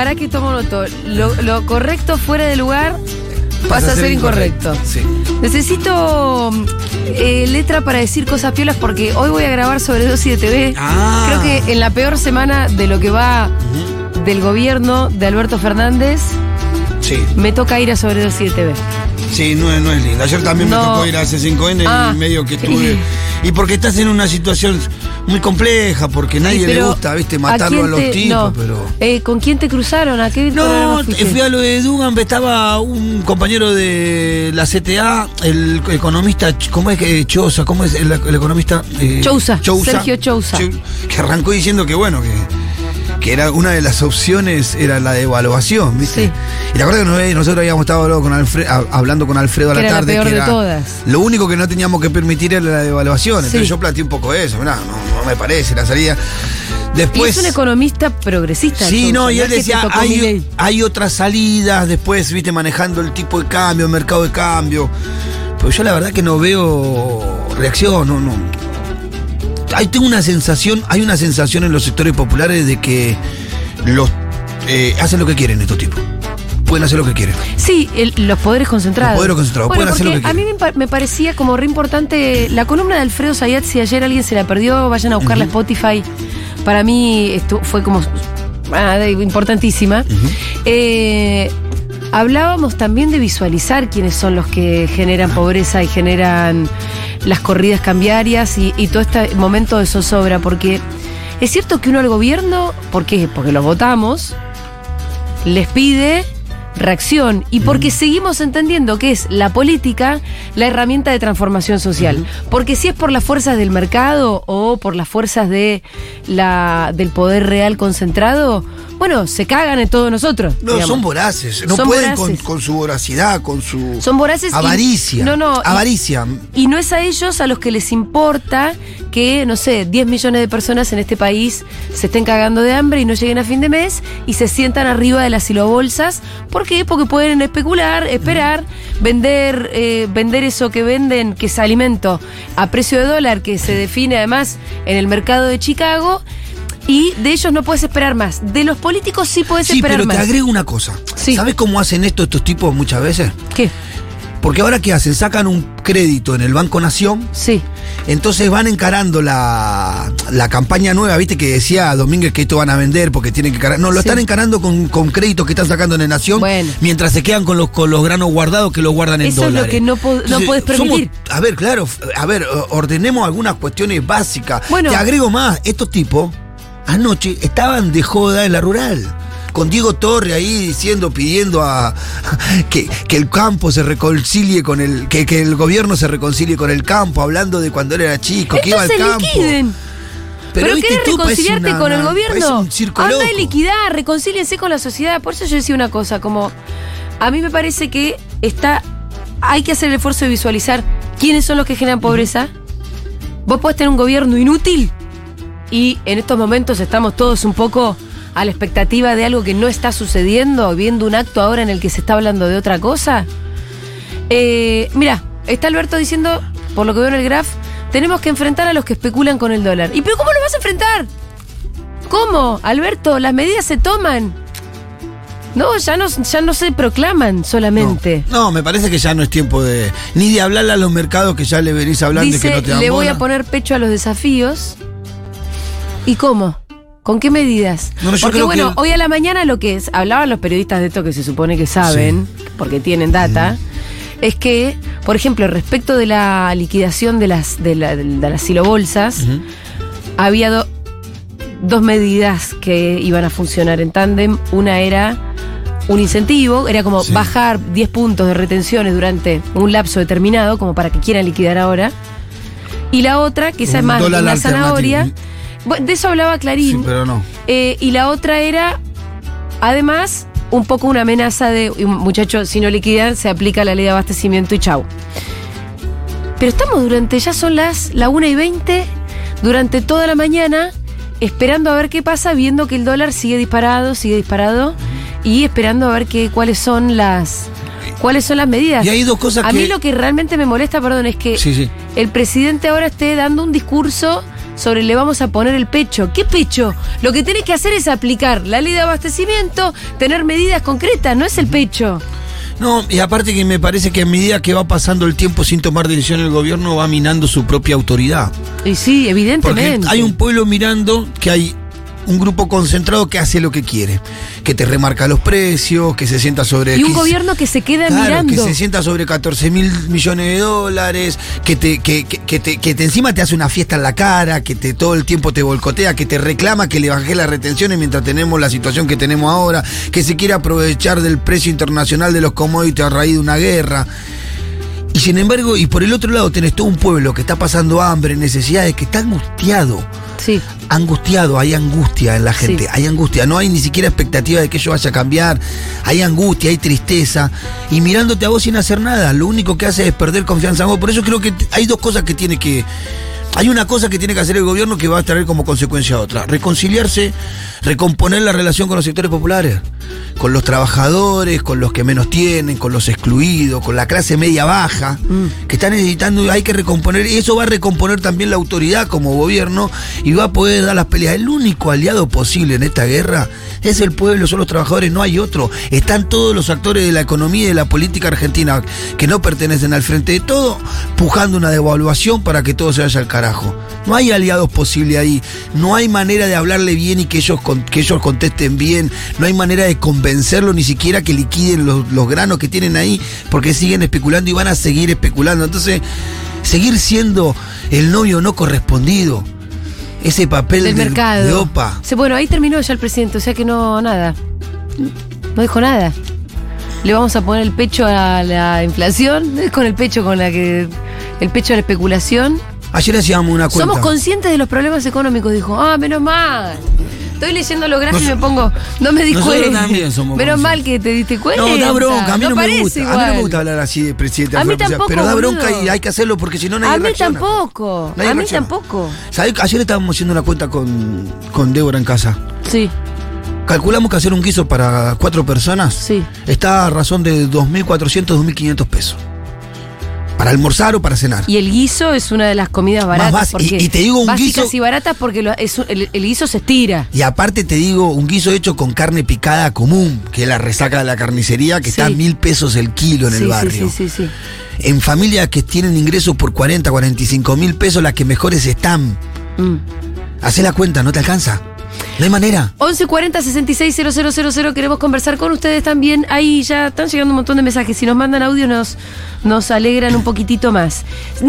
para que tomo noto. Lo, lo correcto fuera de lugar pasa a ser incorrecto. Sí. Necesito eh, letra para decir cosas piolas porque hoy voy a grabar sobre 2 y de TV. Ah. Creo que en la peor semana de lo que va del gobierno de Alberto Fernández, Sí, me toca ir a sobre 2 y de TV. sí, no, es- no es lindo. Ayer también No. me tocó ir a C5N Ah. y medio que estuve. Y porque estás en una situación muy compleja, porque nadie Sí, le pero gusta, viste, matarlo a, los te- tipos, no. pero. Eh, ¿Con quién te cruzaron? ¿A qué No, fui a lo de Dugan, estaba un compañero de la CTA, el economista, ¿cómo es que Chosa? ¿Cómo es el, el economista? Eh, Chousa, Sergio Chousa. Que arrancó diciendo que bueno, que, que era una de las opciones era la devaluación, ¿viste? Sí. Y te acuerdas que nos- nosotros habíamos estado hablando con, Alfre- a- hablando con Alfredo a la era la tarde. peor que de era todas. Lo único que no teníamos que permitir era la devaluación. Entonces Sí. yo planteé un poco eso, mirá, no, no me parece la salida. Y Después. es un economista progresista. Sí, no, y él decía, hay, hay otras salidas, después, viste, manejando el tipo de cambio, el mercado de cambio. Pero yo la verdad que no veo reacción, no, no. Hay tengo una sensación, hay una sensación en los sectores populares de que los eh, hacen lo que quieren estos tipos. Pueden hacer lo que quieren. Sí, el- los poderes concentrados. Los poderes concentrados, Bueno, pueden hacer lo porque que A mí me, pa- me parecía como re importante la columna de Alfredo Zayat. Si ayer alguien se la perdió, vayan a buscarla a Spotify. Para mí esto fue como ah, importantísima. Eh, hablábamos también de visualizar quiénes son los que generan pobreza y generan las corridas cambiarias y, y todo este momento de zozobra. Porque es cierto que uno al gobierno, ¿por qué? Porque los votamos, les pide reacción y porque seguimos entendiendo que es la política la herramienta de transformación social. Porque si es por las fuerzas del mercado o por las fuerzas de la, del poder real concentrado, bueno, se cagan en todos nosotros. No, digamos. son voraces. No Son pueden con, voraces. con su voracidad, con su Son voraces y- avaricia. no, no, y- Avaricia. Y no es a ellos a los que les importa que, no sé, 10 millones de personas en este país se estén cagando de hambre y no lleguen a fin de mes y se sientan arriba de las silobolsas. ¿Por qué? Porque pueden especular, esperar, vender, eh, vender eso que venden, que es alimento, a precio de dólar, que se define además en el mercado de Chicago. Y de ellos no puedes esperar más. De los políticos sí puedes Sí, esperar pero más. te agrego una cosa. Sí. ¿Sabes cómo hacen esto estos tipos muchas veces? ¿Qué? Porque ahora qué hacen, sacan un crédito en el Banco Nación, Sí. entonces van encarando la, la campaña nueva, viste que decía Domínguez que esto van a vender porque tienen que encarar. No, lo Sí. están encarando con, con créditos que están sacando en el Nación, Bueno. mientras se quedan con los, con los granos guardados que los guardan en Eso es lo dólares. que no po- no Entonces, podés somos- permitir. a ver, claro, a ver, ordenemos algunas cuestiones básicas. Bueno. Te agrego más, estos tipos anoche estaban de joda en la rural. Con Diego Torre ahí diciendo, pidiendo a que, que el campo se reconcilie con el. Que, que el gobierno se reconcilie con el campo, hablando de cuando él era chico, que iba al campo. liquiden. Pero, viste tú, reconciliarte una- con el gobierno. Anda y liquidar, reconcíliense con la sociedad. Por eso yo decía una cosa, como a mí me parece que está. Hay que hacer el esfuerzo de visualizar quiénes son los que generan pobreza. Vos podés tener un gobierno inútil y en estos momentos estamos todos un poco a la expectativa de algo que no está sucediendo, viendo un acto ahora en el que se está hablando de otra cosa. Eh, mira, está Alberto diciendo, por lo que veo en el graph, tenemos que enfrentar a los que especulan con el dólar. ¿Y pero cómo lo vas a enfrentar? ¿Cómo? Alberto, las medidas se toman. No, ya no, ya no se proclaman solamente. No, no, me parece que ya no es tiempo de. Ni de hablarle a los mercados que ya le venís hablando y que Dice, no te dan le voy bola. a poner pecho a los desafíos. ¿Y cómo? ¿Con qué medidas? No, porque bueno, que- hoy a la mañana lo que es, hablaban los periodistas de esto que se supone que saben, porque tienen data, es que, por ejemplo, respecto de la liquidación de las, de la- de las silobolsas, había do- dos medidas que iban a funcionar en tándem. Una era un incentivo, era como Sí. bajar 10 puntos de retenciones durante un lapso determinado, como para que quieran liquidar ahora. Y la otra, que esa es más una zanahoria. De eso hablaba Sí, Clarín. pero no. Eh, y la otra era, además, un poco una amenaza de, muchachos, si no liquidan, se aplica la ley de abastecimiento y chau. Pero estamos durante, ya son las la 1 y 20, durante toda la mañana, esperando a ver qué pasa, viendo que el dólar sigue disparado, sigue disparado, y esperando a ver qué, cuáles son las cuáles son las medidas. Y hay dos cosas a que. mí lo que realmente me molesta, perdón, es que Sí, sí. el presidente ahora esté dando un discurso sobre le vamos a poner el pecho. ¿Qué pecho? Lo que tenés que hacer es aplicar la ley de abastecimiento, tener medidas concretas, no es el pecho. No, y aparte que me parece que a medida que va pasando el tiempo sin tomar decisión el gobierno va minando su propia autoridad. Y sí, evidentemente. Porque hay un pueblo mirando que hay un grupo concentrado que hace lo que quiere, que te remarca los precios, que se sienta sobre... Y un gobierno que se queda Claro, mirando. que se sienta sobre 14 mil millones de dólares, que te, que, que- que te, que te encima te hace una fiesta en la cara, que te todo el tiempo te volcotea, que te reclama que le bajé las retenciones mientras tenemos la situación que tenemos ahora, que se quiere aprovechar del precio internacional de los commodities a raíz de una guerra. Y sin embargo, y por el otro lado tenés todo un pueblo que está pasando hambre, necesidades, que está angustiado Sí. angustiado, hay angustia en la gente, Sí. hay angustia, no hay ni siquiera expectativa de que ello vaya a cambiar, hay angustia, hay tristeza, y mirándote a vos sin hacer nada, lo único que hace es perder confianza en vos. Por eso creo que hay dos cosas que tiene que... Hay una cosa que tiene que hacer el gobierno que va a traer como consecuencia otra. Reconciliarse, recomponer la relación con los sectores populares, con los trabajadores, con los que menos tienen, con los excluidos, con la clase media baja, que está necesitando, hay que recomponer, y eso va a recomponer también la autoridad como gobierno y va a poder dar las peleas. El único aliado posible en esta guerra es el pueblo, son los trabajadores, no hay otro. Están todos los actores de la economía y de la política argentina que no pertenecen al frente de todo, pujando una devaluación para que todo se vaya al carajo. No hay aliados posibles ahí, no hay manera de hablarle bien y que ellos, con- que ellos contesten bien, no hay manera de convencerlo ni siquiera que liquiden los, los granos que tienen ahí, porque siguen especulando y van a seguir especulando. Entonces, seguir siendo el novio no correspondido, ese papel del de, mercado. de OPA. Bueno, ahí terminó ya el presidente, o sea que no, nada. No dijo nada. Le vamos a poner el pecho a la inflación, con el pecho con la que. El pecho a la especulación. Ayer hacíamos una cuenta. Somos conscientes de los problemas económicos, dijo. Ah, menos mal. Estoy leyendo los gráficos y me pongo. No me di nosotros cuenta. también somos Menos conscientes. mal que te diste cuenta. No, da bronca, a mí no, me parece gusta. A mí no igual. me gusta hablar así de presidente. A mí tampoco, Pero da bronca boludo. y hay que hacerlo porque si no nadie A mí reacciona. tampoco. Nadie a mí reacciona. tampoco. ¿Sabés? Ayer estábamos haciendo una cuenta con, con Débora en casa. Sí, Calculamos que hacer un guiso para cuatro personas sí. está a razón de 2.400, 2.500 pesos. Para almorzar o para cenar. Y el guiso es una de las comidas baratas. y- porque y te digo un guiso- y baratas porque lo- es el, el guiso se estira. Y aparte te digo, un guiso hecho con carne picada común, que es la resaca de la carnicería, que Sí. está a mil pesos el kilo en sí, el barrio. sí, sí, sí, sí. En familias que tienen ingresos por 40, 45 mil pesos, las que mejores están. Mm. Hacé la cuenta, ¿no te alcanza? No hay manera. 1140 660000 queremos conversar con ustedes también. Ahí ya están llegando un montón de mensajes. Si nos mandan audio nos, nos alegran un poquitito más.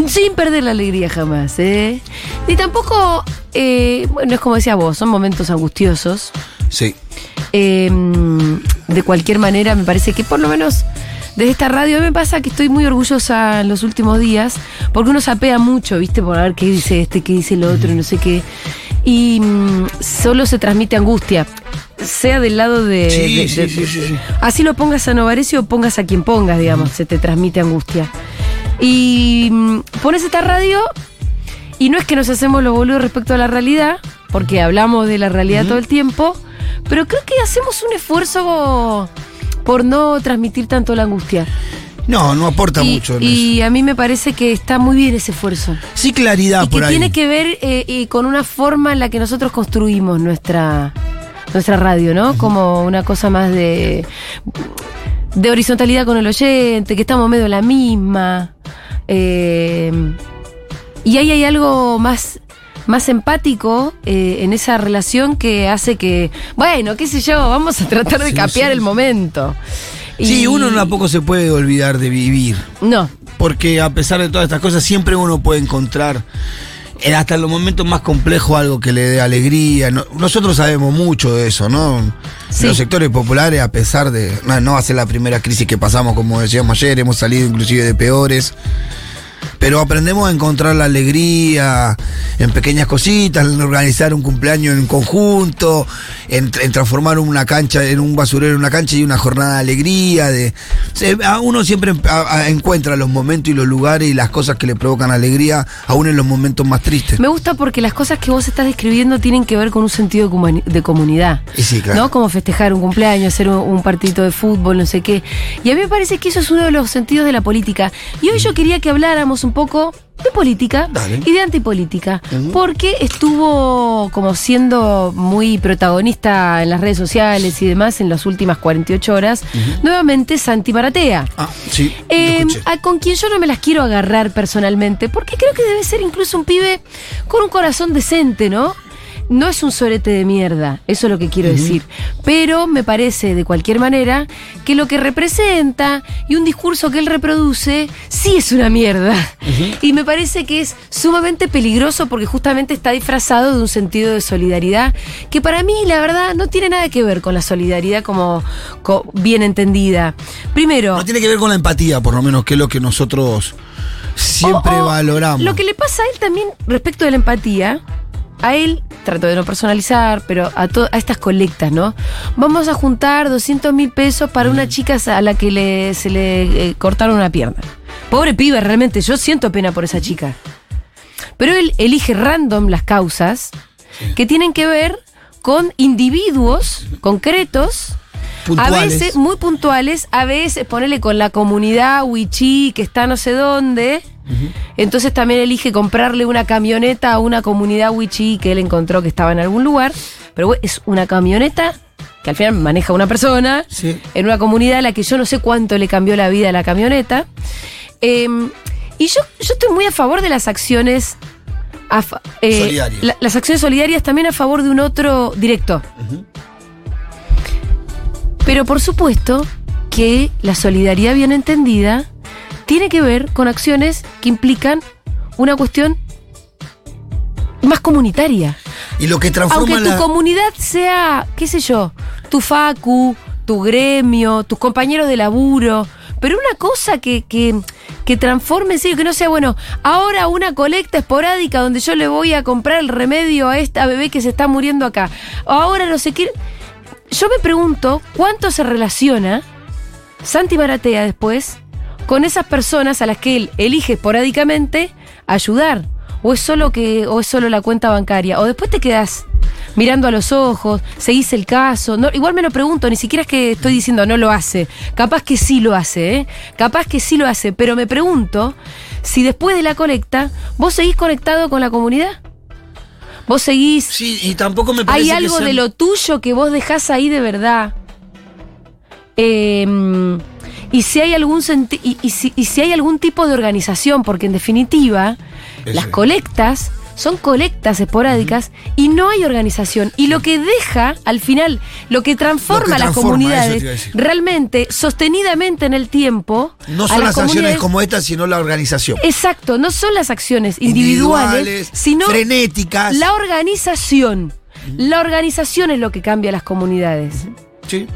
Sin perder la alegría jamás, ¿eh? Ni tampoco, eh, bueno, es como decía vos, son momentos angustiosos. Sí. Eh, de cualquier manera, me parece que por lo menos desde esta radio a mí me pasa que estoy muy orgullosa en los últimos días, porque uno sapea mucho, ¿viste? Por ver qué dice este, qué dice el otro, no sé qué. Y mm, solo se transmite angustia, sea del lado de. Sí, de- sí, de- sí, sí, sí. Así lo pongas a Novarecio o pongas a quien pongas, digamos, se te transmite angustia. Y mm, pones esta radio y no es que nos hacemos los boludos respecto a la realidad, porque hablamos de la realidad todo el tiempo, pero creo que hacemos un esfuerzo por no transmitir tanto la angustia. No, no aporta y, mucho en y a mí me parece que está muy bien ese esfuerzo. Sí, claridad y por que ahí. tiene que ver eh, y con una forma en la que nosotros construimos nuestra, nuestra radio, ¿no? Como una cosa más de, de horizontalidad con el oyente, que estamos medio en la misma. eh, y ahí hay algo más, más empático eh, en esa relación que hace que, bueno, qué sé yo, vamos a tratar de Sí, capear sí. el momento. Sí, uno tampoco se puede olvidar de vivir. No, Porque a pesar de todas estas cosas, siempre uno puede encontrar, en hasta en los momentos más complejos, algo que le dé alegría. No- nosotros sabemos mucho de eso, ¿no? Sí. Los sectores populares, a pesar de. No, no va a ser la primera crisis que pasamos, como decíamos ayer, hemos salido inclusive de peores. Pero aprendemos a encontrar la alegría en pequeñas cositas, en organizar un cumpleaños en conjunto, en, en transformar una cancha en un basurero en una cancha y una jornada de alegría. De, se- a uno siempre a- a- encuentra los momentos y los lugares y las cosas que le provocan alegría, aún en los momentos más tristes. Me gusta porque las cosas que vos estás describiendo tienen que ver con un sentido de, comuni- de comunidad. Y sí, claro. ¿No? Como festejar un cumpleaños, hacer un, un partidito de fútbol, no sé qué. Y a mí me parece que eso es uno de los sentidos de la política. Y hoy yo quería que habláramos un poco de política Dale. y de antipolítica. Porque estuvo como siendo muy protagonista en las redes sociales y demás en las últimas 48 horas. Nuevamente Santi Maratea. Ah, sí. Eh, a- con quien yo no me las quiero agarrar personalmente, porque creo que debe ser incluso un pibe con un corazón decente, ¿no? No es un sorete de mierda, eso es lo que quiero decir. Pero me parece, de cualquier manera, que lo que representa y un discurso que él reproduce sí es una mierda. Y me parece que es sumamente peligroso porque justamente está disfrazado de un sentido de solidaridad que para mí, la verdad, no tiene nada que ver con la solidaridad como, co- bien entendida. Primero, No tiene que ver con la empatía, por lo menos, que es lo que nosotros siempre O- o valoramos. Lo que le pasa a él también respecto de la empatía, a él, trato de no personalizar, pero a, a estas colectas, ¿no? Vamos a juntar 200 mil pesos para una chica a la que le, se le eh, cortaron una pierna. Pobre pibe, realmente, yo siento pena por esa chica. Pero él elige random las causas que tienen que ver con individuos concretos a veces muy puntuales, a veces ponerle con la comunidad Wichi que está no sé dónde. Entonces también elige comprarle una camioneta a una comunidad Wichi que él encontró que estaba en algún lugar. Pero es una camioneta que al final maneja una persona Sí. en una comunidad a la que yo no sé cuánto le cambió la vida a la camioneta. Eh, y yo, yo estoy muy a favor de las acciones. a eh, la- las acciones solidarias también a favor de un otro directo. Pero por supuesto que la solidaridad bien entendida tiene que ver con acciones que implican una cuestión más comunitaria. Y lo que transforma Aunque tu la- comunidad sea, qué sé yo, tu facu, tu gremio, tus compañeros de laburo, pero una cosa que, que, que transforme en serio, que no sea, bueno, ahora una colecta esporádica donde yo le voy a comprar el remedio a esta bebé que se está muriendo acá. Ahora no sé qué. Yo me pregunto cuánto se relaciona Santi Maratea después con esas personas a las que él elige esporádicamente ayudar. O es solo que, o es solo la cuenta bancaria. O después te quedas mirando a los ojos, seguís el caso. Igual me lo pregunto, ni siquiera es que estoy diciendo no lo hace. Capaz que sí lo hace, ¿eh? Capaz que sí lo hace. Pero me pregunto si después de la colecta vos seguís conectado con la comunidad. Vos seguís Sí, y tampoco me parece hay que algo sean- de lo tuyo que vos dejás ahí de verdad. Eh, y si hay algún senti- y, y si, y si hay algún tipo de organización, porque en definitiva, las colectas son colectas esporádicas y no hay organización. Y lo que deja, al final, lo que transforma Lo que a las comunidades realmente, sostenidamente en el tiempo. No son las acciones como estas, sino la organización. Exacto, no son las acciones individuales, sino frenéticas. la organización. La organización es lo que cambia las comunidades. Sí.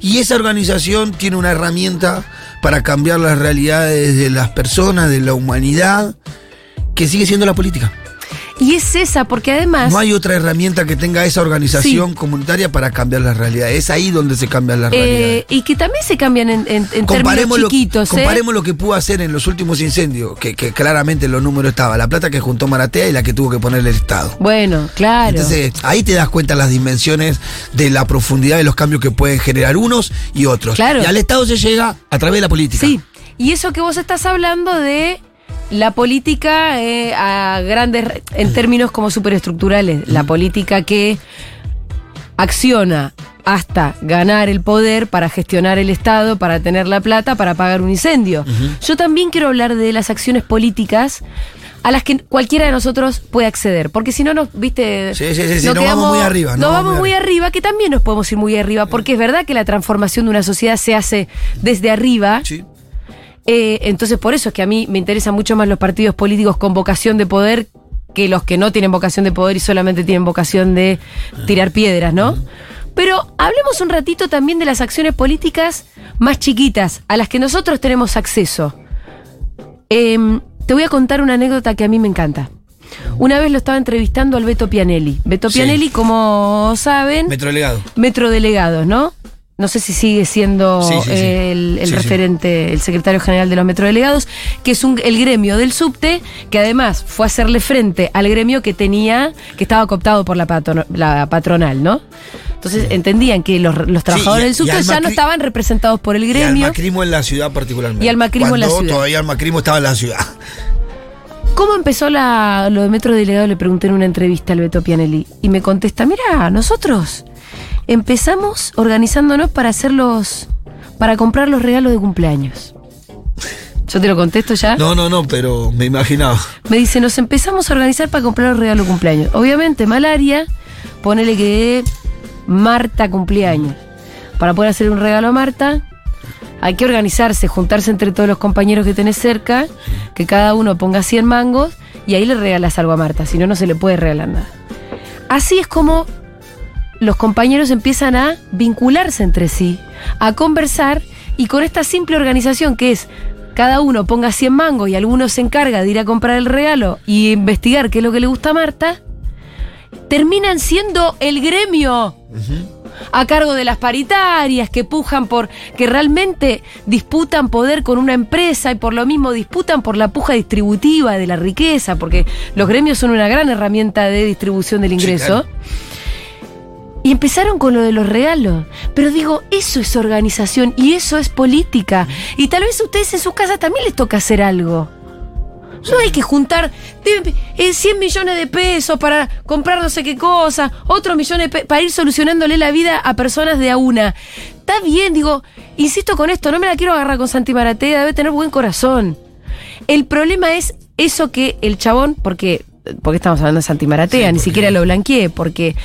Y esa organización tiene una herramienta para cambiar las realidades de las personas, de la humanidad, que sigue siendo la política. Y es esa, porque además. No hay otra herramienta que tenga esa organización Sí. comunitaria para cambiar las realidades. Es ahí donde se cambian las realidades. eh, y que también se cambian en, en- en términos lo, chiquitos. ¿eh? comparemos lo que pudo hacer en los últimos incendios, que, que claramente los números estaban, la plata que juntó Maratea y la que tuvo que poner el Estado. Bueno, claro. Entonces, ahí te das cuenta las dimensiones de la profundidad de los cambios que pueden generar unos y otros. Claro. Y al Estado se llega a través de la política. sí. Y eso que vos estás hablando de la política eh, a grandes. en términos como superestructurales. La política que acciona hasta ganar el poder para gestionar el Estado, para tener la plata, para pagar un incendio. Yo también quiero hablar de las acciones políticas a las que cualquiera de nosotros puede acceder, porque si no nos, viste, Sí, sí, sí, sí, nos nos vamos muy arriba, Nos vamos muy arriba, que también nos podemos ir muy arriba, porque es verdad que la transformación de una sociedad se hace desde arriba. Sí. Eh, entonces, por eso es que a mí me interesan mucho más los partidos políticos con vocación de poder que los que no tienen vocación de poder y solamente tienen vocación de tirar piedras, ¿no? Pero hablemos un ratito también de las acciones políticas más chiquitas, a las que nosotros tenemos acceso. Em, te voy a contar una anécdota que a mí me encanta. Una vez lo estaba entrevistando al Beto Pianelli. Beto Sí. Pianelli, como saben, Metrolegado. metrodelegado, ¿no? No sé si sigue siendo Sí, sí, sí. el, referente, el secretario general de los metrodelegados, que es un, el gremio del subte, que además fue a hacerle frente al gremio que tenía, que estaba cooptado por la, patronal, ¿no? Entonces entendían que los, los trabajadores y- del subte ya no estaban representados por el gremio. Y al macrismo en la ciudad particularmente. Y al macrismo en la ciudad. todavía el macrismo estaba en la ciudad. ¿Cómo empezó la, lo de Metro Delegado? Le pregunté en una entrevista al Beto Pianelli. Y me contesta, mira, nosotros empezamos organizándonos para hacer los. para comprar los regalos de cumpleaños. Yo te lo contesto ya. No, no, no, pero me imaginaba. Me dice, nos empezamos a organizar para comprar los regalos de cumpleaños. Obviamente, malaria, ponele que Marta cumpleaños. Para poder hacer un regalo a Marta, hay que organizarse, juntarse entre todos los compañeros que tenés cerca, que cada uno ponga 100 mangos y ahí le regalas algo a Marta, si no, no se le puede regalar nada. Así es como los compañeros empiezan a vincularse entre sí, a conversar y con esta simple organización que es cada uno ponga 100 mangos y alguno se encarga de ir a comprar el regalo y investigar qué es lo que le gusta a Marta, terminan siendo el gremio a cargo de las paritarias que pujan por, que realmente disputan poder con una empresa y por lo mismo disputan por la puja distributiva de la riqueza, porque los gremios son una gran herramienta de distribución del ingreso. claro. Y empezaron con lo de los regalos. Pero digo, eso es organización y eso es política. Y tal vez a ustedes en sus casas también les toca hacer algo. No hay que juntar de- eh, 100 millones de pesos para comprar no sé qué cosa, otros millones para ir solucionándole la vida a personas de a una. Está bien, digo, insisto con esto, no me la quiero agarrar con Santi Maratea, debe tener buen corazón. El problema es eso que el chabón, porque, porque estamos hablando de Santi Maratea, Sí, ni siquiera lo blanqueé, porque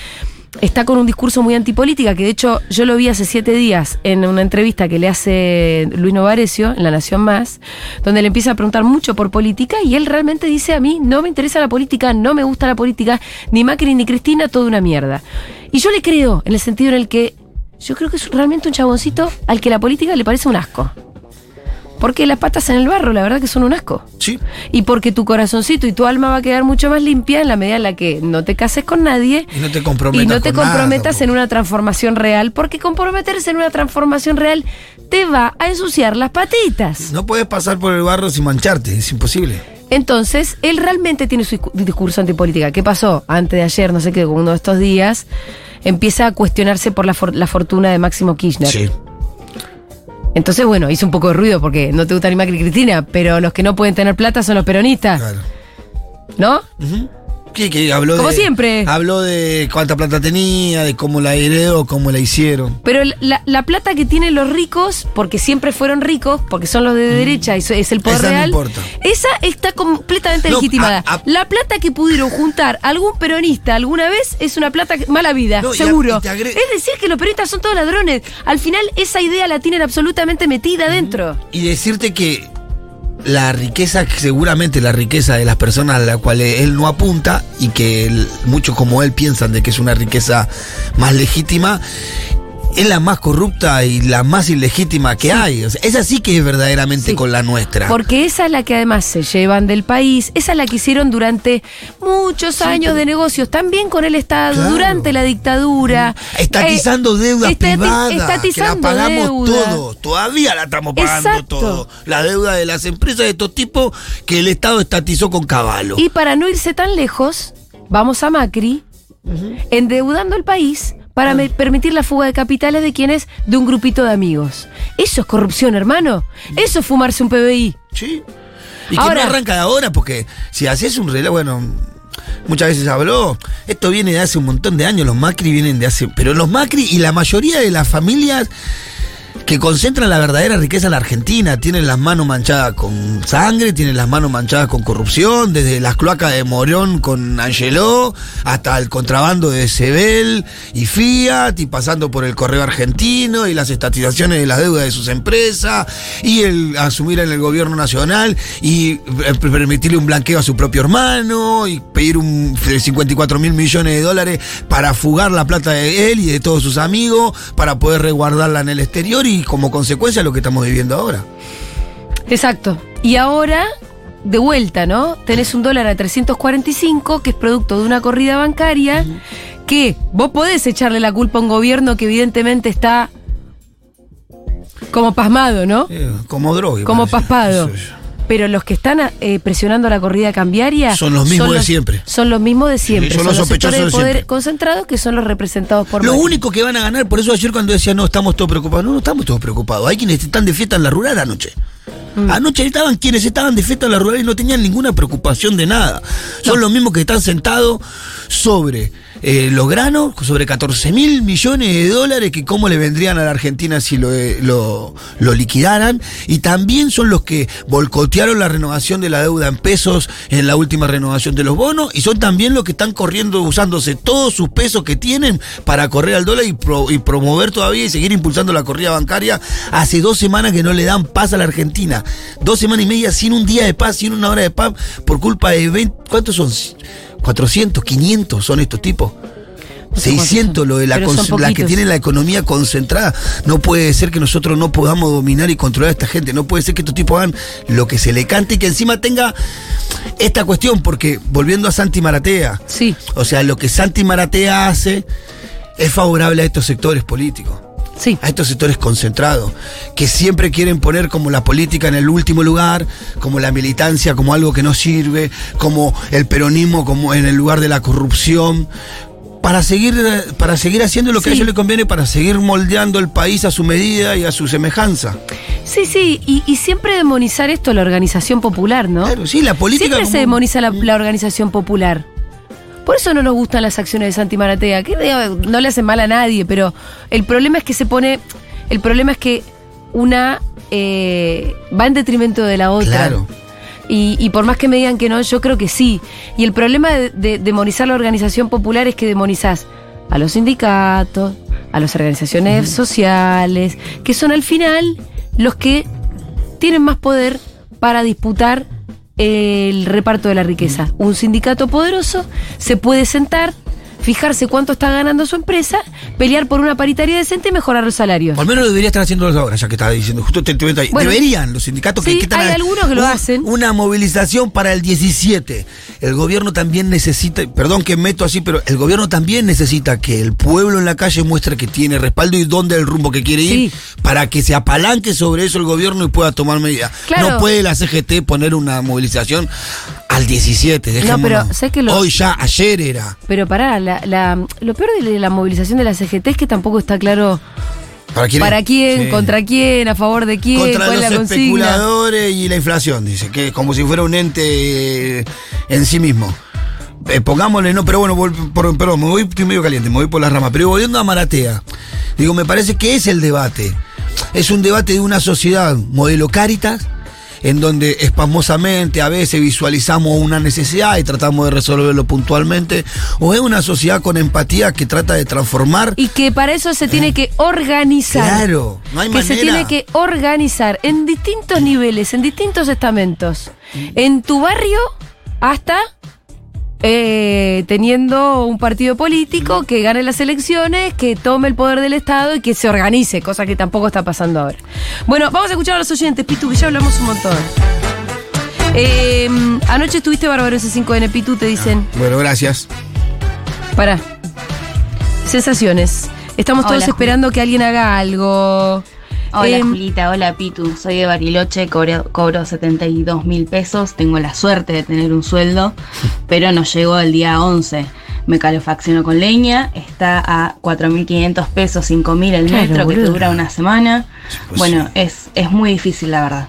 está con un discurso muy antipolítica, que de hecho yo lo vi hace siete días en una entrevista que le hace Luis Novarecio en La Nación Más, donde le empieza a preguntar mucho por política y él realmente dice a mí, no me interesa la política, no me gusta la política, ni Macri ni Cristina, toda una mierda. Y yo le creo, en el sentido en el que yo creo que es realmente un chaboncito al que la política le parece un asco. Porque las patas en el barro, la verdad que son un asco. Sí. Y porque tu corazoncito y tu alma va a quedar mucho más limpia en la medida en la que no te cases con nadie Y no te comprometas y no te nada comprometas en una transformación real, porque comprometerse en una transformación real te va a ensuciar las patitas. No puedes pasar por el barro sin mancharte, es imposible. Entonces, él realmente tiene su discu- discurso antipolítica. ¿Qué pasó? Antes de ayer, no sé qué, uno de estos días, empieza a cuestionarse por la, for- la fortuna de Máximo Kirchner. Sí. Entonces, bueno, hizo un poco de ruido porque no te gusta ni Macri Cristina, pero los que no pueden tener plata son los peronistas, Claro. ¿no? Ujú. Sí, que habló Como de- siempre. Habló de cuánta plata tenía, de cómo la heredó, cómo la hicieron. Pero la, la plata que tienen los ricos, porque siempre fueron ricos, porque son los de derecha y eso es el poder Mm. Esa no real, importa. esa está completamente No, legitimada. a- a- la plata que pudieron juntar algún peronista alguna vez es una plata que- mala vida, No, a- seguro. Es decir, que los peronistas son todos ladrones. Al final, esa idea la tienen absolutamente metida adentro. Y decirte que la riqueza, seguramente la riqueza de las personas a las cuales él no apunta y que muchos como él piensan de que es una riqueza más legítima, es la más corrupta y la más ilegítima que hay. O sea, esa sí que es verdaderamente Sí. con la nuestra. Porque esa es la que además se llevan del país, esa es la que hicieron durante muchos años de negocios, también con el Estado, Claro. durante la dictadura. Estatizando Eh, deuda estati- privada, que la estatizando pagamos deuda. todo, todavía la estamos pagando Exacto. todo. La deuda de las empresas de estos tipos que el Estado estatizó con caballo. Y para no irse tan lejos, vamos a Macri, endeudando el país para me- permitir la fuga de capitales de quienes de un grupito de amigos. Eso es corrupción, hermano. Eso es fumarse un PBI. Sí. Y que Ahora- no arranca de ahora, porque si haces un reloj, bueno, muchas veces habló, esto viene de hace un montón de años, los Macri vienen de hace. Pero los Macri y la mayoría de las familias que concentran la verdadera riqueza en la Argentina, tienen las manos manchadas con sangre, tienen las manos manchadas con corrupción, desde las cloacas de Morón con Angeló, hasta el contrabando de Sebel y Fiat, y pasando por el correo argentino y las estatizaciones de las deudas de sus empresas, y el asumir en el gobierno nacional y eh, permitirle un blanqueo a su propio hermano, y pedir un de 54 mil millones de dólares para fugar la plata de él y de todos sus amigos, para poder resguardarla en el exterior y como consecuencia lo que estamos viviendo ahora. Exacto. Y ahora, de vuelta, ¿no? Tenés un dólar a 345, que es producto de una corrida bancaria, que vos podés echarle la culpa a un gobierno que evidentemente está como pasmado, ¿no? Eh, como droga. como paspado. Pero los que están eh, presionando la corrida cambiaria Son los mismos de siempre. Son los mismos de siempre. Sí, son los sospechosos de de poder siempre. concentrados que son los representados por Lo Macri. único que van a ganar, por eso ayer cuando decía no estamos todos preocupados, no, no estamos todos preocupados. Hay quienes están de fiesta en la rural anoche. Mm. Anoche estaban quienes estaban de fiesta en la rural y no tenían ninguna preocupación de nada. Son los mismos que están sentados sobre eh, los granos, sobre 14 mil millones de dólares que cómo le vendrían a la Argentina si lo, eh, lo, lo, liquidaran. Y también son los que boicotearon la renovación de la deuda en pesos en la última renovación de los bonos. Y son también los que están corriendo, usándose todos sus pesos que tienen para correr al dólar y, y promover todavía y seguir impulsando la corrida bancaria. Hace dos semanas que no le dan paz a la Argentina. Dos semanas y media sin un día de paz, sin una hora de paz, por culpa de 20, ¿cuántos son? 400, 500 son estos tipos. 600 lo de la, la que tiene la economía concentrada. No puede ser que nosotros no podamos dominar y controlar a esta gente. No puede ser que estos tipos hagan lo que se le cante y que encima tenga esta cuestión, porque volviendo a Santi Maratea, sí. o sea, lo que Santi Maratea hace es favorable a estos sectores políticos a estos sectores concentrados, que siempre quieren poner como la política en el último lugar, como la militancia como algo que no sirve, como el peronismo como en el lugar de la corrupción, para seguir, para seguir haciendo lo que a ellos les conviene, para seguir moldeando el país a su medida y a su semejanza. Sí, sí, y, siempre demonizar esto la organización popular, ¿no? Claro, sí, la política. Siempre se demoniza la, la organización popular. Por eso no nos gustan las acciones de Santi Maratea, que no le hacen mal a nadie, pero el problema es que se pone. El problema es que una eh, va en detrimento de la otra. Claro. Y, por más que me digan que no, yo creo que sí. Y el problema de, demonizar la organización popular es que demonizás a los sindicatos, a las organizaciones sociales, que son al final los que tienen más poder para disputar el reparto de la riqueza. Un sindicato poderoso se puede sentar fijarse cuánto está ganando su empresa, pelear por una paritaria decente y mejorar los salarios. Al menos lo debería estar haciendo ahora, ya que estaba diciendo, justo te, ahí. Deberían los sindicatos que, que Hay algunos que lo hacen. Una movilización para el 17. El gobierno también necesita, perdón que meto así, pero el gobierno también necesita que el pueblo en la calle muestre que tiene respaldo y dónde el rumbo que quiere ir para que se apalanque sobre eso el gobierno y pueda tomar medidas. No puede la CGT poner una movilización al 17, No, pero sé que Hoy ya, ayer era. Pero pará, lo peor de la movilización de la CGT es que tampoco está claro ¿Para quién? ¿Para quién? ¿Contra quién? ¿A favor de quién? Contra los especuladores y la inflación, dice, que como si fuera un ente eh, en sí mismo. Eh, pongámosle, no, pero bueno, perdón, me voy, estoy medio caliente, me voy por las ramas. Pero volviendo a Maratea, digo, me parece que es el debate. Es un debate de una sociedad modelo Caritas en donde espasmosamente a veces visualizamos una necesidad y tratamos de resolverlo puntualmente, o es una sociedad con empatía que trata de transformar. Y que para eso se tiene eh. que organizar. Claro, no hay que se tiene que organizar en distintos niveles, en distintos estamentos. En tu barrio hasta eh, teniendo un partido político que gane las elecciones, que tome el poder del Estado y que se organice, cosa que tampoco está pasando ahora. Bueno, vamos a escuchar a los oyentes, Pitu, que ya hablamos un montón. Eh, anoche estuviste bárbaro ese 5N, Pitu, te dicen. Bueno, gracias. Para. Sensaciones. Estamos todos esperando que alguien haga algo. Hola em, Julita, hola Pitu, soy de Bariloche, cobro, 72 mil pesos, tengo la suerte de tener un sueldo, pero no llegó el día 11. Me calefacciono con leña, está a 4.500 pesos, 5.000 el metro, que dura una semana. Pues bueno, es, es muy difícil la verdad.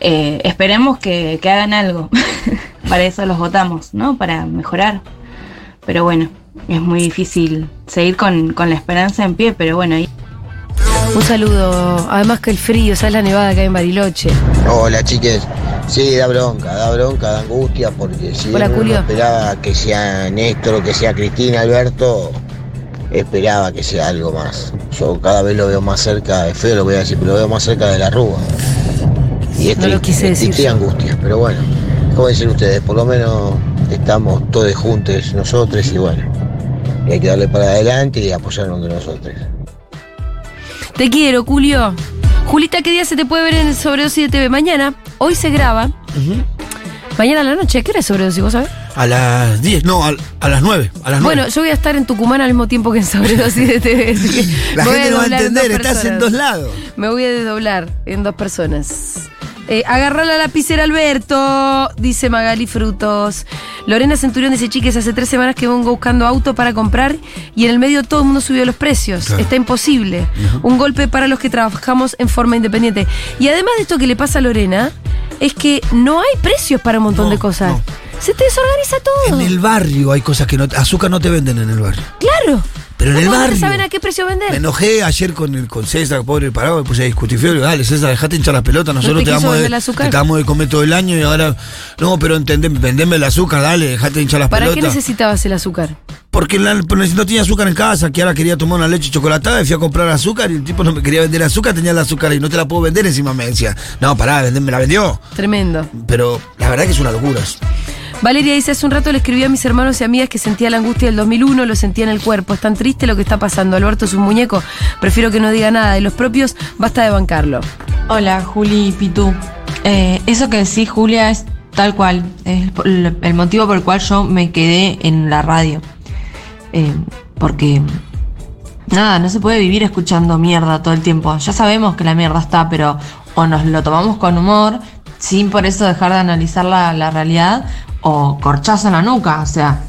Eh, esperemos que, hagan algo. Para eso los votamos, ¿no? Para mejorar. Pero bueno, es muy difícil seguir con, con la esperanza en pie, pero bueno, ahí un saludo. Además que el frío, ¿sabes la nevada que hay en Bariloche? Hola, chiques. Sí, da bronca, da bronca, da angustia, porque si Hola, esperaba que sea Néstor que sea Cristina Alberto, esperaba que sea algo más. Yo cada vez lo veo más cerca, es feo lo voy a decir, pero lo veo más cerca de la rúa. Y esto no lo quise decir. angustia, pero bueno, ¿cómo dicen ustedes? Por lo menos estamos todos juntos nosotros y bueno, hay que darle para adelante y apoyarnos de nosotros. Te quiero, Julio. Julita, ¿qué día se te puede ver en Sobredosis de TV? Mañana. Hoy se graba. Mañana a la noche. ¿Qué hora es Sobredosis, vos sabés? A las 10, no, a, las 9, a las Bueno, yo voy a estar en Tucumán al mismo tiempo que en Sobredosis de TV. la gente no va a entender, estás en dos lados. Me voy a desdoblar en dos personas. Eh, agarra la lapicera Alberto, dice Magali Frutos. Lorena Centurión dice, chiques, hace tres semanas que vengo buscando auto para comprar y en el medio todo el mundo subió los precios. Está imposible. Un golpe para los que trabajamos en forma independiente. Y además de esto que le pasa a Lorena, es que no hay precios para un montón de cosas. Se te desorganiza todo. En el barrio hay cosas que no. Azúcar no te venden en el barrio. Claro. Pero en el barrio. saben a qué precio vender? Me enojé ayer con, el, con César, pobre parado, me puse a discutir feo. Dale, César, dejate hinchar las pelotas. Nosotros te, damos de, te damos de comer todo el año y ahora. No, pero entendeme, vendeme el azúcar, dale, dejate hinchar las pelotas. ¿Para qué necesitabas el azúcar? Porque no tenía azúcar en casa, que ahora quería tomar una leche chocolatada, y fui a comprar azúcar y el tipo no me quería vender azúcar, tenía el azúcar y no te la puedo vender encima me decía, no, pará, me la vendió. Tremendo. Pero la verdad que es una locura. Valeria dice, hace un rato le escribí a mis hermanos y amigas que sentía la angustia del 2001, lo sentía en el cuerpo. Es tan triste lo que está pasando. Alberto es un muñeco, prefiero que no diga nada. Y los propios, basta de bancarlo. Hola, Juli y Pitu. Eh, eso que decís, Julia, es tal cual. Es el motivo por el cual yo me quedé en la radio. Eh, porque, nada, no se puede vivir escuchando mierda todo el tiempo. Ya sabemos que la mierda está, pero o nos lo tomamos con humor, sin por eso dejar de analizar la realidad, o corchazo en la nuca, o sea.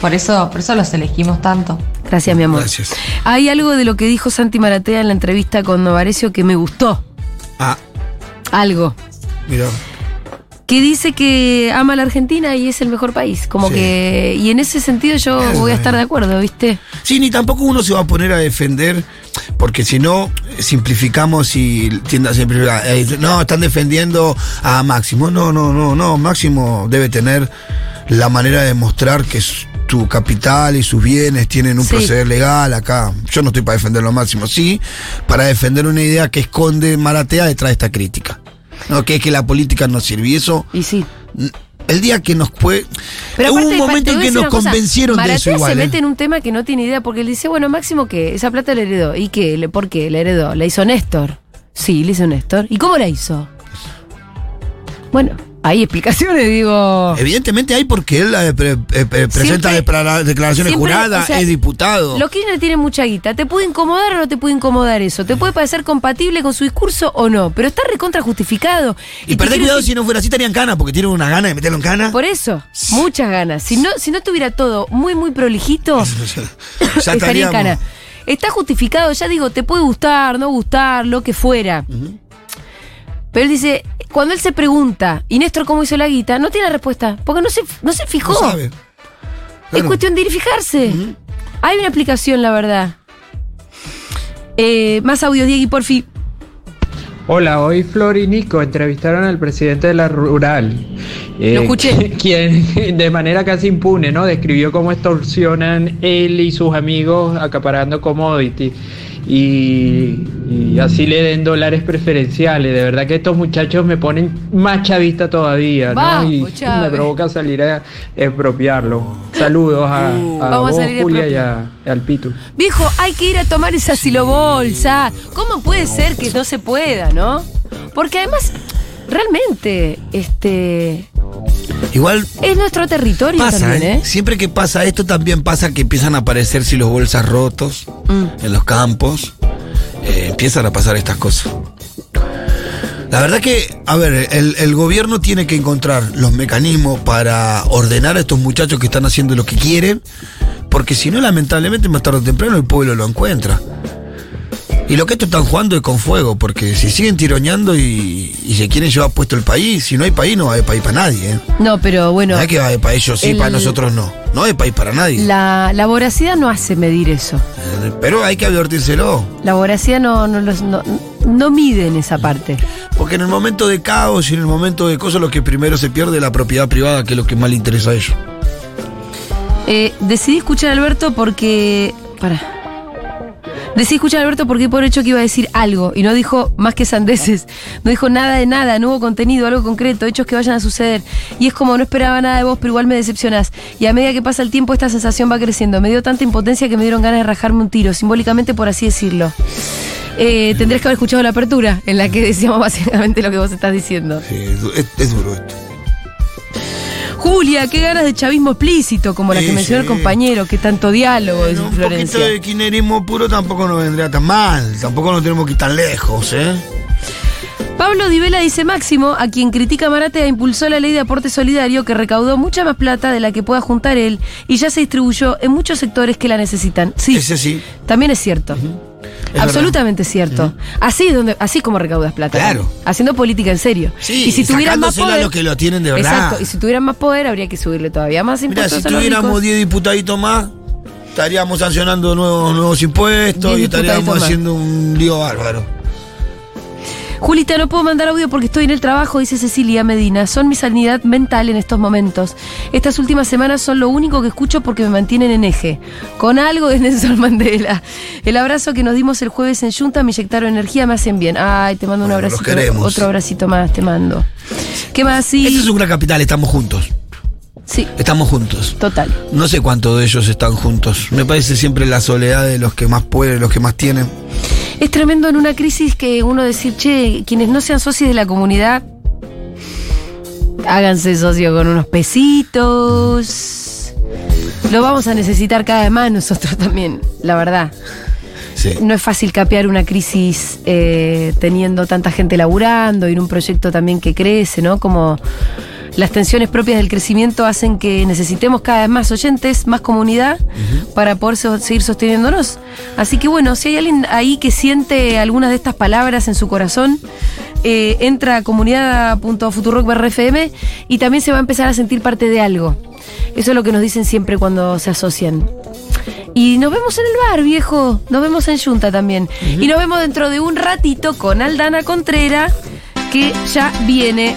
Por eso, por eso los elegimos tanto. Gracias, mi amor. Gracias. Hay algo de lo que dijo Santi Maratea en la entrevista con Novarecio que me gustó. Ah. Algo. Mira. Que dice que ama a la Argentina y es el mejor país. Como que. Y en ese sentido yo voy a estar de acuerdo, ¿viste? Sí, ni tampoco uno se va a poner a defender, porque si no, simplificamos y tiende a simplificar. Eh, no, están defendiendo a Máximo. No, no, no, no. Máximo debe tener la manera de mostrar que tu capital y sus bienes tienen un proceder legal acá. Yo no estoy para defender lo máximo, sí, para defender una idea que esconde Maratea detrás de esta crítica. No, que es que la política no sirve. Y eso. Y sí. El día que nos puede. Pero hubo un momento en que nos convencieron de eso igual. se mete en un tema que no tiene idea, porque él dice, bueno, Máximo, que esa plata la heredó. ¿Y qué? ¿Por qué la heredó? ¿La hizo Néstor? Sí, la hizo Néstor. ¿Y cómo la hizo? Bueno, hay explicaciones, digo. Evidentemente hay porque él eh, eh, presenta declaraciones juradas, es diputado. Los Kirchner tiene mucha guita. ¿Te puede incomodar o no te puede incomodar eso? ¿Te puede parecer compatible con su discurso o no? Pero está recontra justificado. Y, perdé cuidado si no fuera así, estarían cana, porque tienen una gana de meterlo en cana. Por eso, muchas ganas. Si no, si no tuviera todo muy, muy prolijito, estaría en cana. Está justificado, ya digo, te puede gustar, no gustar, lo que fuera. Pero él dice, cuando él se pregunta, ¿y Néstor cómo hizo la guita? No tiene respuesta, porque no se, no se fijó. Es cuestión de ir fijarse. Hay una explicación, la verdad. Eh, más audio, Diego, por fin. Hola, hoy Flor y Nico entrevistaron al presidente de la Rural. Eh, Lo escuché. Quien de manera casi impune, ¿no? Describió cómo extorsionan él y sus amigos acaparando commodity y, así le den dólares preferenciales. De verdad que estos muchachos me ponen más chavista todavía, ¿no? y me provoca salir a expropiarlo. Saludos a, uh. Julia, y, al Pitu. Viejo, hay que ir a tomar esa silobolsa. ¿Cómo puede ser que no se pueda, no? Porque además, realmente, este Igual. Es nuestro territorio también, ¿eh? ¿eh? Siempre que pasa esto, también pasa que empiezan a aparecer si los bolsas rotos mm. en los campos. Eh, empiezan a pasar estas cosas. La verdad que, a ver, el, el, gobierno tiene que encontrar los mecanismos para ordenar a estos muchachos que están haciendo lo que quieren, porque si no, lamentablemente, más tarde o temprano el pueblo lo encuentra. Y lo que estos están jugando es con fuego, porque si siguen tironeando y, se quieren llevar puesto el país, si no hay país, no va a haber país para nadie. ¿eh? No, pero bueno. No es que haber para ellos sí, para nosotros no. No hay país para nadie. La, la voracidad no hace medir eso. Eh, pero hay que advertírselo. La voracidad no, no, no, no mide en esa parte. Porque en el momento de caos y en el momento de cosas, lo que primero se pierde es la propiedad privada, que es lo que más le interesa a ellos. Eh, decidí escuchar a Alberto porque. Para. Decí escuchar Alberto porque por hecho que iba a decir algo y no dijo más que sandeces. No dijo nada de nada, no hubo contenido, algo concreto, hechos que vayan a suceder. Y es como no esperaba nada de vos, pero igual me decepcionás. Y a medida que pasa el tiempo, esta sensación va creciendo. Me dio tanta impotencia que me dieron ganas de rajarme un tiro, simbólicamente por así decirlo. Eh, tendrías que haber escuchado la apertura en la que decíamos básicamente lo que vos estás diciendo. Sí, es duro esto. Julia, qué ganas de chavismo explícito, como la que mencionó el compañero, qué tanto diálogo, dice Florencia. Un poquito de kinerismo puro tampoco nos vendría tan mal, tampoco nos tenemos que ir tan lejos, ¿eh? Pablo Divela dice Máximo, a quien critica Maratea, impulsó la ley de aporte solidario que recaudó mucha más plata de la que pueda juntar él y ya se distribuyó en muchos sectores que la necesitan. Sí, Ese sí. también es cierto. Absolutamente cierto. Así donde, así como recaudas plata. Claro. Haciendo política en serio. Sí, y si tuvieran más poder, a los que lo tienen de verdad. Exacto. Y si tuvieran más poder, habría que subirle todavía más impuestos. si a los tuviéramos ricos. 10 diputaditos más, estaríamos sancionando nuevos, nuevos impuestos 10 y estaríamos haciendo un lío bárbaro. Julita, no puedo mandar audio porque estoy en el trabajo, dice Cecilia Medina. Son mi sanidad mental en estos momentos. Estas últimas semanas son lo único que escucho porque me mantienen en eje. Con algo de Nelson Mandela. El abrazo que nos dimos el jueves en Junta me inyectaron energía, me hacen bien. Ay, te mando un Bueno, abracito. Otro abracito más, te mando. ¿Qué más? Sí. Esta es una capital, estamos juntos. Sí, Estamos juntos. total. No sé cuántos de ellos están juntos. Me parece siempre la soledad de los que más pueden, los que más tienen. Es tremendo en una crisis que uno decir, che, quienes no sean socios de la comunidad, háganse socios con unos pesitos. Lo vamos a necesitar cada vez más nosotros también, la verdad. Sí. No es fácil capear una crisis eh, teniendo tanta gente laburando y en un proyecto también que crece, ¿no? Como las tensiones propias del crecimiento hacen que necesitemos cada vez más oyentes, más comunidad para poder so- seguir sosteniéndonos. Así que bueno, si hay alguien ahí que siente algunas de estas palabras en su corazón, eh, entra a comunidad.futurock.fm y también se va a empezar a sentir parte de algo. Eso es lo que nos dicen siempre cuando se asocian. Y nos vemos en el bar, viejo. Nos vemos en Junta también. Y nos vemos dentro de un ratito con Aldana Contrera, que ya viene